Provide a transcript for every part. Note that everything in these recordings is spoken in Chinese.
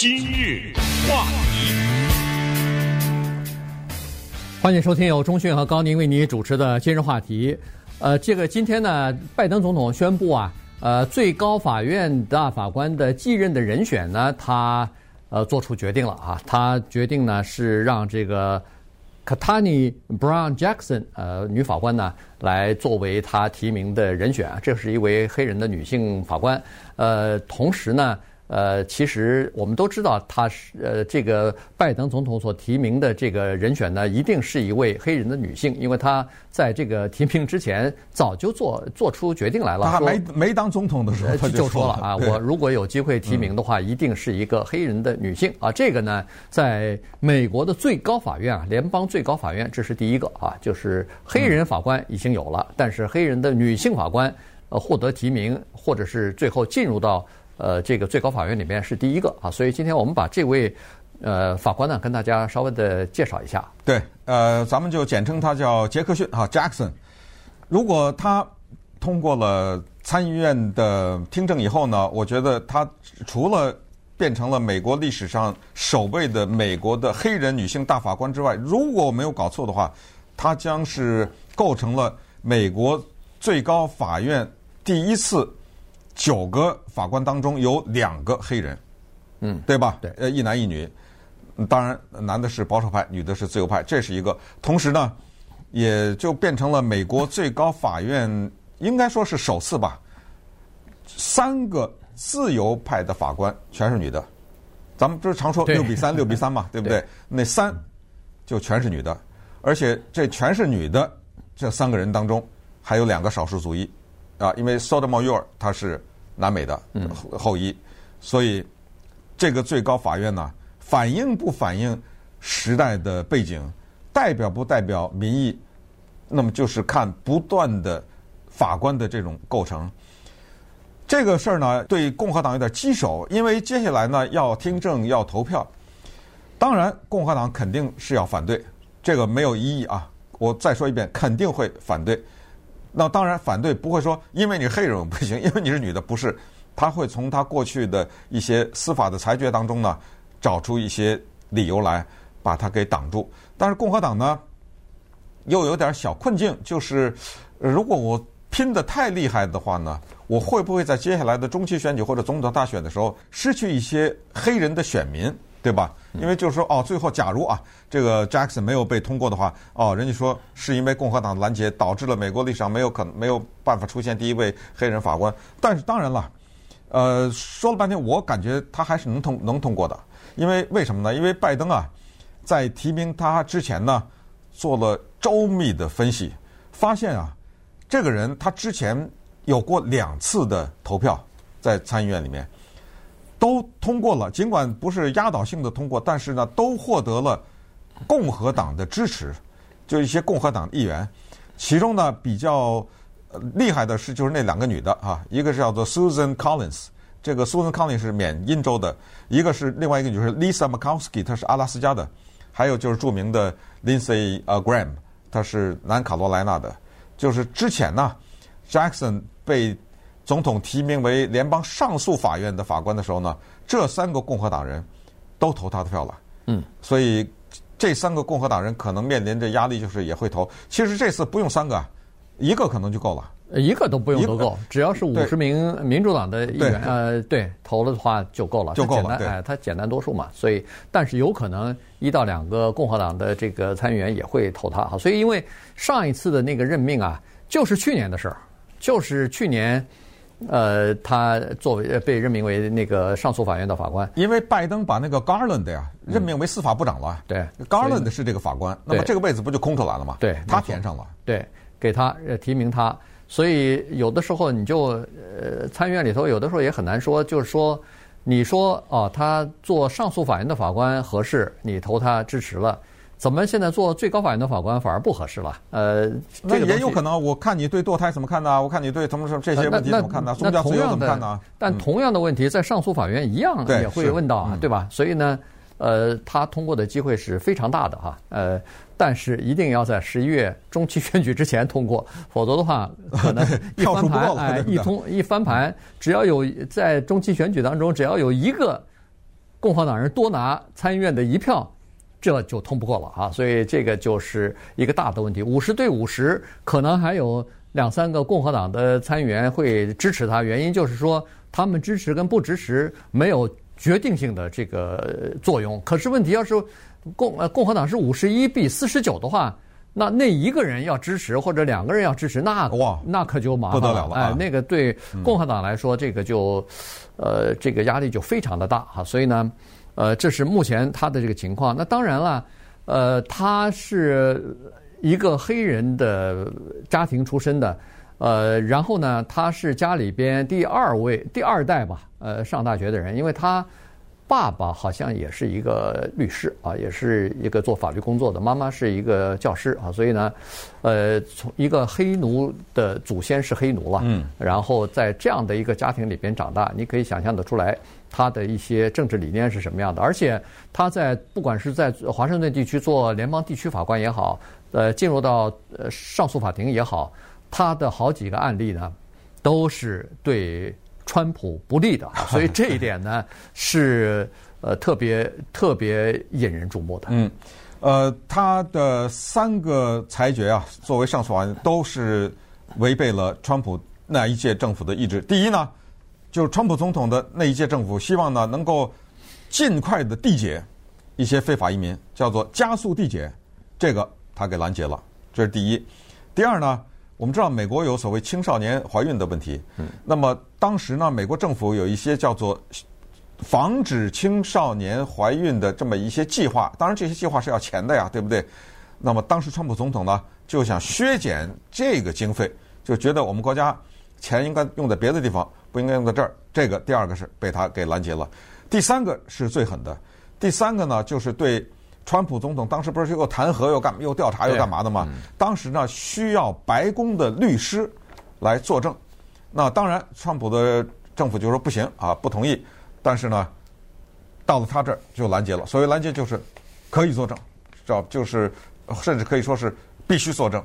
今日话题，欢迎收听由钟讯和高宁为你主持的今日话题。呃，这个今天呢，拜登总统宣布啊，呃，最高法院大法官的继任的人选呢，他呃做出决定了啊，他决定呢是让这个。Katani Brown Jackson，呃，女法官呢，来作为她提名的人选啊，这是一位黑人的女性法官，呃，同时呢。呃，其实我们都知道，他是呃，这个拜登总统所提名的这个人选呢，一定是一位黑人的女性，因为她在这个提名之前早就做做出决定来了。他还没没当总统的时候他就，就说了啊，我如果有机会提名的话，一定是一个黑人的女性啊。这个呢，在美国的最高法院啊，联邦最高法院，这是第一个啊，就是黑人法官已经有了，但是黑人的女性法官呃获得提名，或者是最后进入到。呃，这个最高法院里面是第一个啊，所以今天我们把这位呃法官呢跟大家稍微的介绍一下。对，呃，咱们就简称他叫杰克逊哈 Jackson。如果他通过了参议院的听证以后呢，我觉得他除了变成了美国历史上首位的美国的黑人女性大法官之外，如果我没有搞错的话，他将是构成了美国最高法院第一次。九个法官当中有两个黑人，嗯，对吧？对，呃，一男一女，当然男的是保守派，女的是自由派，这是一个。同时呢，也就变成了美国最高法院应该说是首次吧，三个自由派的法官全是女的。咱们不是常说六比三，六比三嘛，对不对？那三就全是女的，而且这全是女的，这三个人当中还有两个少数族裔啊，因为 Sotomayor 他是。南美的后裔，所以这个最高法院呢，反映不反映时代的背景，代表不代表民意，那么就是看不断的法官的这种构成。这个事儿呢，对共和党有点棘手，因为接下来呢要听证要投票，当然共和党肯定是要反对，这个没有异议啊。我再说一遍，肯定会反对。那当然反对不会说，因为你是黑人不行，因为你是女的不是，他会从他过去的一些司法的裁决当中呢，找出一些理由来把他给挡住。但是共和党呢，又有点小困境，就是如果我拼得太厉害的话呢，我会不会在接下来的中期选举或者总统大选的时候失去一些黑人的选民？对吧？因为就是说，哦，最后假如啊，这个 Jackson 没有被通过的话，哦，人家说是因为共和党的拦截导致了美国历史上没有可能没有办法出现第一位黑人法官。但是当然了，呃，说了半天，我感觉他还是能通能通过的。因为为什么呢？因为拜登啊，在提名他之前呢，做了周密的分析，发现啊，这个人他之前有过两次的投票在参议院里面。通过了，尽管不是压倒性的通过，但是呢，都获得了共和党的支持，就一些共和党议员。其中呢，比较厉害的是就是那两个女的啊，一个是叫做 Susan Collins，这个 Susan Collins 是缅因州的；一个是另外一个女是 Lisa Murkowski，她是阿拉斯加的；还有就是著名的 Lindsey Graham，她是南卡罗来纳的。就是之前呢，Jackson 被总统提名为联邦上诉法院的法官的时候呢，这三个共和党人都投他的票了。嗯，所以这三个共和党人可能面临着压力，就是也会投。其实这次不用三个，一个可能就够了。一个都不用都够，只要是五十名民主党的议员，呃，对，投了的话就够了，就够了。哎，他简单多数嘛，所以但是有可能一到两个共和党的这个参议员也会投他哈。所以因为上一次的那个任命啊，就是去年的事儿，就是去年。呃，他作为被任命为那个上诉法院的法官，因为拜登把那个 Garland 呀任命为司法部长了。对，Garland 是这个法官，那么这个位子不就空出来了吗？对，他填上了。对，给他提名他，所以有的时候你就呃参议院里头有的时候也很难说，就是说你说哦，他做上诉法院的法官合适，你投他支持了。怎么现在做最高法院的法官反而不合适了？呃，那也有可能。我看你对堕胎怎么看呢？我看你对什么什么这些问题怎么看呢？宗教自由怎么看呢？但同样的问题在上诉法院一样也会问到啊，对吧？所以呢，呃，他通过的机会是非常大的哈。呃，但是一定要在十一月中期 选举之前通过，否则的话 可能一翻盘，哎，一通一翻盘，只要有在中期选举当中只要有一个。共和党人多拿参议院的一票，这就通不过了啊。所以这个就是一个大的问题，五十对五十，可能还有两三个共和党的参议员会支持他，原因就是说他们支持跟不支持没有决定性的这个作用。可是问题要是共呃共和党是五十一比四十九的话。那那一个人要支持，或者两个人要支持，那哇，那可就麻烦了。不得了了啊，哎，那个对共和党来说，这个就，呃，这个压力就非常的大哈。所以呢，呃，这是目前他的这个情况。那当然了，呃，他是一个黑人的家庭出身的，呃，然后呢，他是家里边第二位、第二代吧，呃，上大学的人，因为他。爸爸好像也是一个律师啊，也是一个做法律工作的。妈妈是一个教师啊，所以呢，呃，从一个黑奴的祖先是黑奴了，嗯，然后在这样的一个家庭里边长大，你可以想象得出来他的一些政治理念是什么样的。而且他在不管是在华盛顿地区做联邦地区法官也好，呃，进入到呃上诉法庭也好，他的好几个案例呢，都是对。川普不利的，所以这一点呢是呃特别特别引人注目的。嗯，呃，他的三个裁决啊，作为上诉法院都是违背了川普那一届政府的意志。第一呢，就是川普总统的那一届政府希望呢能够尽快的缔结一些非法移民，叫做加速缔结，这个他给拦截了，这是第一。第二呢？我们知道美国有所谓青少年怀孕的问题，嗯，那么当时呢，美国政府有一些叫做防止青少年怀孕的这么一些计划，当然这些计划是要钱的呀，对不对？那么当时川普总统呢就想削减这个经费，就觉得我们国家钱应该用在别的地方，不应该用在这儿。这个第二个是被他给拦截了，第三个是最狠的，第三个呢就是对。川普总统当时不是又弹劾又干又调查又干嘛的吗？当时呢需要白宫的律师来作证，那当然川普的政府就说不行啊，不同意。但是呢，到了他这儿就拦截了。所谓拦截就是可以作证，知道就是甚至可以说是必须作证。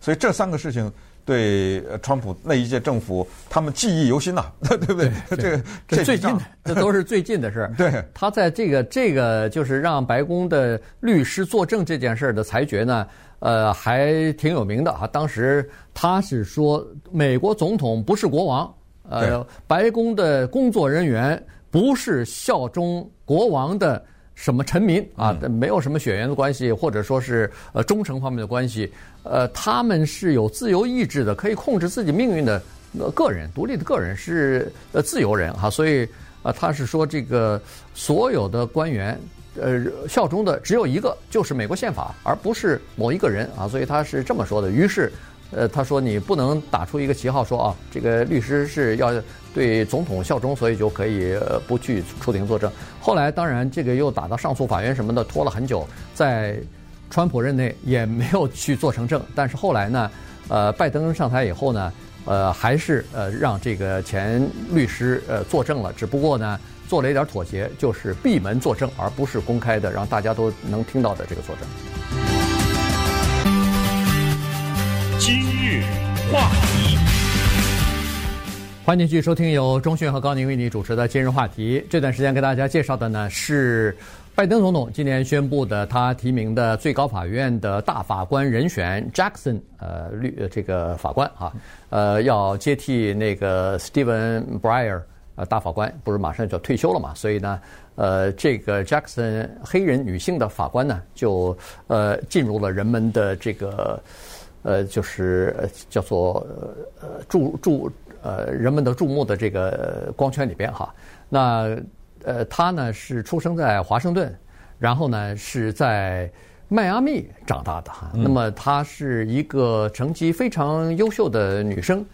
所以这三个事情。对，川普那一届政府，他们记忆犹新呐，对不对？这个这最近的，这都是最近的事儿。对，他在这个这个就是让白宫的律师作证这件事儿的裁决呢，呃，还挺有名的啊。当时他是说，美国总统不是国王，呃，白宫的工作人员不是效忠国王的。什么臣民啊，没有什么血缘的关系，或者说是呃忠诚方面的关系，呃，他们是有自由意志的，可以控制自己命运的个人，独立的个人是呃自由人哈，所以呃他是说这个所有的官员呃效忠的只有一个，就是美国宪法，而不是某一个人啊，所以他是这么说的。于是。呃，他说你不能打出一个旗号说啊，这个律师是要对总统效忠，所以就可以不去出庭作证。后来当然这个又打到上诉法院什么的，拖了很久，在川普任内也没有去做成证。但是后来呢，呃，拜登上台以后呢，呃，还是呃让这个前律师呃作证了，只不过呢做了一点妥协，就是闭门作证，而不是公开的让大家都能听到的这个作证。今日话题，欢迎继续收听由中讯和高宁为你主持的今日话题。这段时间给大家介绍的呢是拜登总统今年宣布的，他提名的最高法院的大法官人选 Jackson，呃，律这个法官啊，呃，要接替那个 Stephen Breyer，呃，大法官不是马上就要退休了嘛？所以呢，呃，这个 Jackson 黑人女性的法官呢，就呃进入了人们的这个。呃，就是叫做呃注注呃人们的注目的这个光圈里边哈。那呃他呢是出生在华盛顿，然后呢是在迈阿密长大的哈。那么她是一个成绩非常优秀的女生，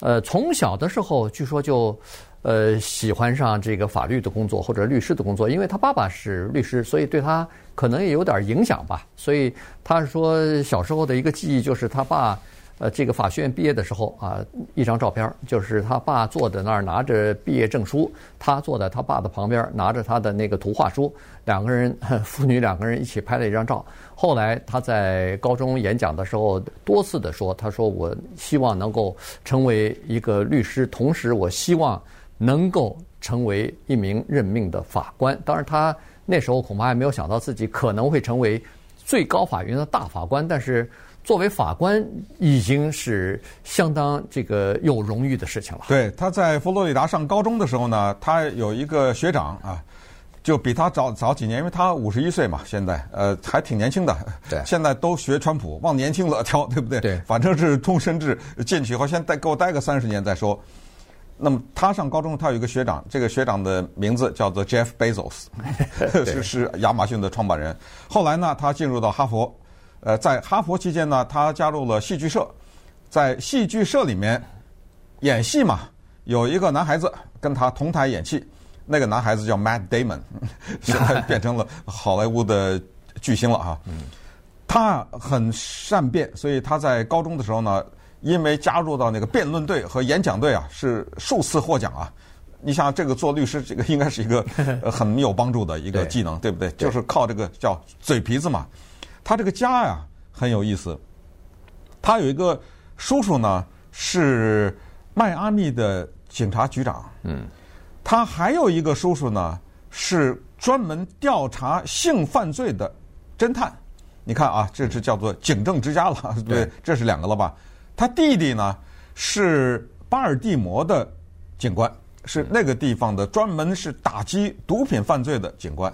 呃从小的时候据说就。呃，喜欢上这个法律的工作或者律师的工作，因为他爸爸是律师，所以对他可能也有点影响吧。所以他说小时候的一个记忆就是他爸，呃，这个法学院毕业的时候啊，一张照片就是他爸坐在那儿拿着毕业证书，他坐在他爸的旁边拿着他的那个图画书，两个人父女两个人一起拍了一张照。后来他在高中演讲的时候多次的说，他说我希望能够成为一个律师，同时我希望。能够成为一名任命的法官。当然，他那时候恐怕还没有想到自己可能会成为最高法院的大法官，但是作为法官已经是相当这个有荣誉的事情了。对，他在佛罗里达上高中的时候呢，他有一个学长啊。就比他早早几年，因为他五十一岁嘛，现在呃还挺年轻的。对，现在都学川普，往年轻了 挑，对不对？对，反正是终身制进去以后，先待给我待个三十年再说。那么他上高中，他有一个学长，这个学长的名字叫做 Jeff Bezos，是是亚马逊的创办人。后来呢，他进入到哈佛，呃，在哈佛期间呢，他加入了戏剧社，在戏剧社里面演戏嘛，有一个男孩子跟他同台演戏。那个男孩子叫 Matt Damon，现在变成了好莱坞的巨星了哈。他很善变，所以他在高中的时候呢，因为加入到那个辩论队和演讲队啊，是数次获奖啊。你想这个做律师，这个应该是一个 很有帮助的一个技能，对不对？就是靠这个叫嘴皮子嘛。他这个家呀很有意思，他有一个叔叔呢是迈阿密的警察局长。嗯。他还有一个叔叔呢，是专门调查性犯罪的侦探。你看啊，这是叫做警政之家了，对，这是两个了吧？他弟弟呢是巴尔的摩的警官，是那个地方的专门是打击毒品犯罪的警官。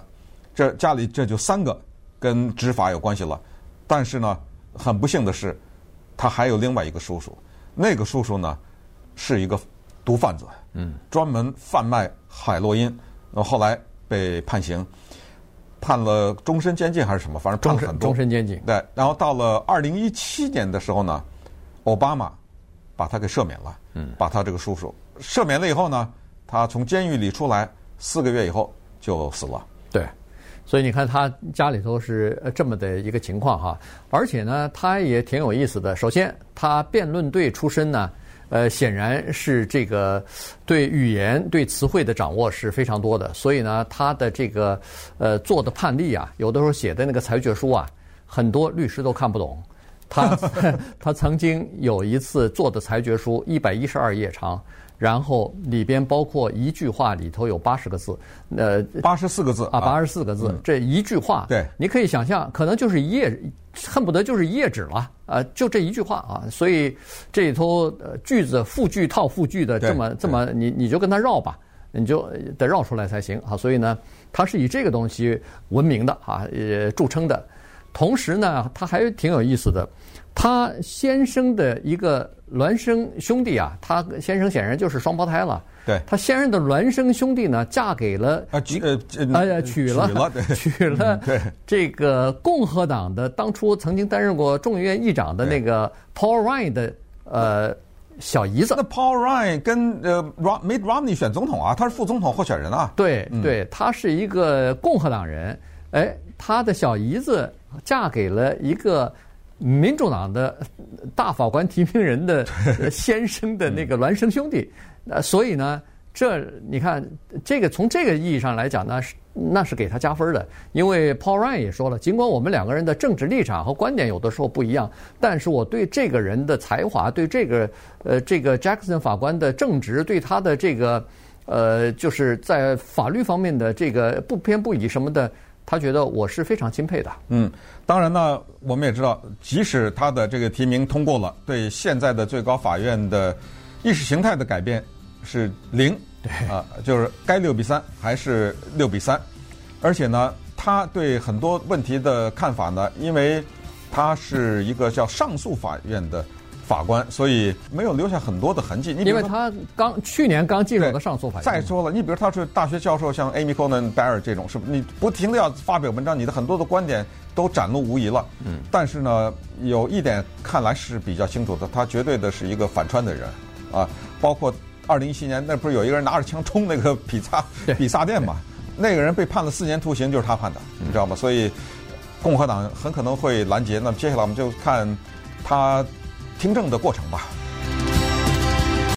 这家里这就三个跟执法有关系了。但是呢，很不幸的是，他还有另外一个叔叔，那个叔叔呢是一个毒贩子。嗯，专门贩卖海洛因，然后后来被判刑，判了终身监禁还是什么，反正判了很多。终身监禁。对，然后到了二零一七年的时候呢，奥巴马把他给赦免了，嗯，把他这个叔叔赦免了以后呢，他从监狱里出来四个月以后就死了。对，所以你看他家里头是这么的一个情况哈，而且呢，他也挺有意思的。首先，他辩论队出身呢。呃，显然是这个对语言、对词汇的掌握是非常多的，所以呢，他的这个呃做的判例啊，有的时候写的那个裁决书啊，很多律师都看不懂。他 他曾经有一次做的裁决书一百一十二页长。然后里边包括一句话里头有八十个字，呃，八十四个字啊，八十四个字，这一句话，对，你可以想象，可能就是一页，恨不得就是一页纸了，啊，就这一句话啊，所以这里头句子复句套复句的这么这么，你你就跟他绕吧，你就得绕出来才行啊，所以呢，他是以这个东西闻名的啊，呃，著称的，同时呢，他还挺有意思的。他先生的一个孪生兄弟啊，他先生显然就是双胞胎了。对，他先生的孪生兄弟呢，嫁给了啊，呃，娶了娶了 这个共和党的当初曾经担任过众议院议长的那个 Paul Ryan 的呃小姨子。那 Paul Ryan 跟呃 Mitt Romney 选总统啊，他是副总统候选人啊。对对，他是一个共和党人。哎，他的小姨子嫁给了一个。民主党的大法官提名人的先生的那个孪生兄弟，呃，所以呢，这你看，这个从这个意义上来讲呢，是那是给他加分的。因为 Paul Ryan 也说了，尽管我们两个人的政治立场和观点有的时候不一样，但是我对这个人的才华，对这个呃这个 Jackson 法官的正直，对他的这个呃就是在法律方面的这个不偏不倚什么的。他觉得我是非常钦佩的。嗯，当然呢，我们也知道，即使他的这个提名通过了，对现在的最高法院的意识形态的改变是零。对啊，就是该六比三还是六比三。而且呢，他对很多问题的看法呢，因为他是一个叫上诉法院的。法官，所以没有留下很多的痕迹。你因为他刚去年刚进入了上诉法庭。再说了，你比如他是大学教授，像 Amy Coney Barrett 这种，是不是？你不停的要发表文章，你的很多的观点都展露无遗了。嗯。但是呢，有一点看来是比较清楚的，他绝对的是一个反川的人，啊，包括二零一七年那不是有一个人拿着枪冲那个比萨 比萨店嘛？那个人被判了四年徒刑，就是他判的，你知道吗？所以共和党很可能会拦截。那么接下来我们就看他。听证的过程吧。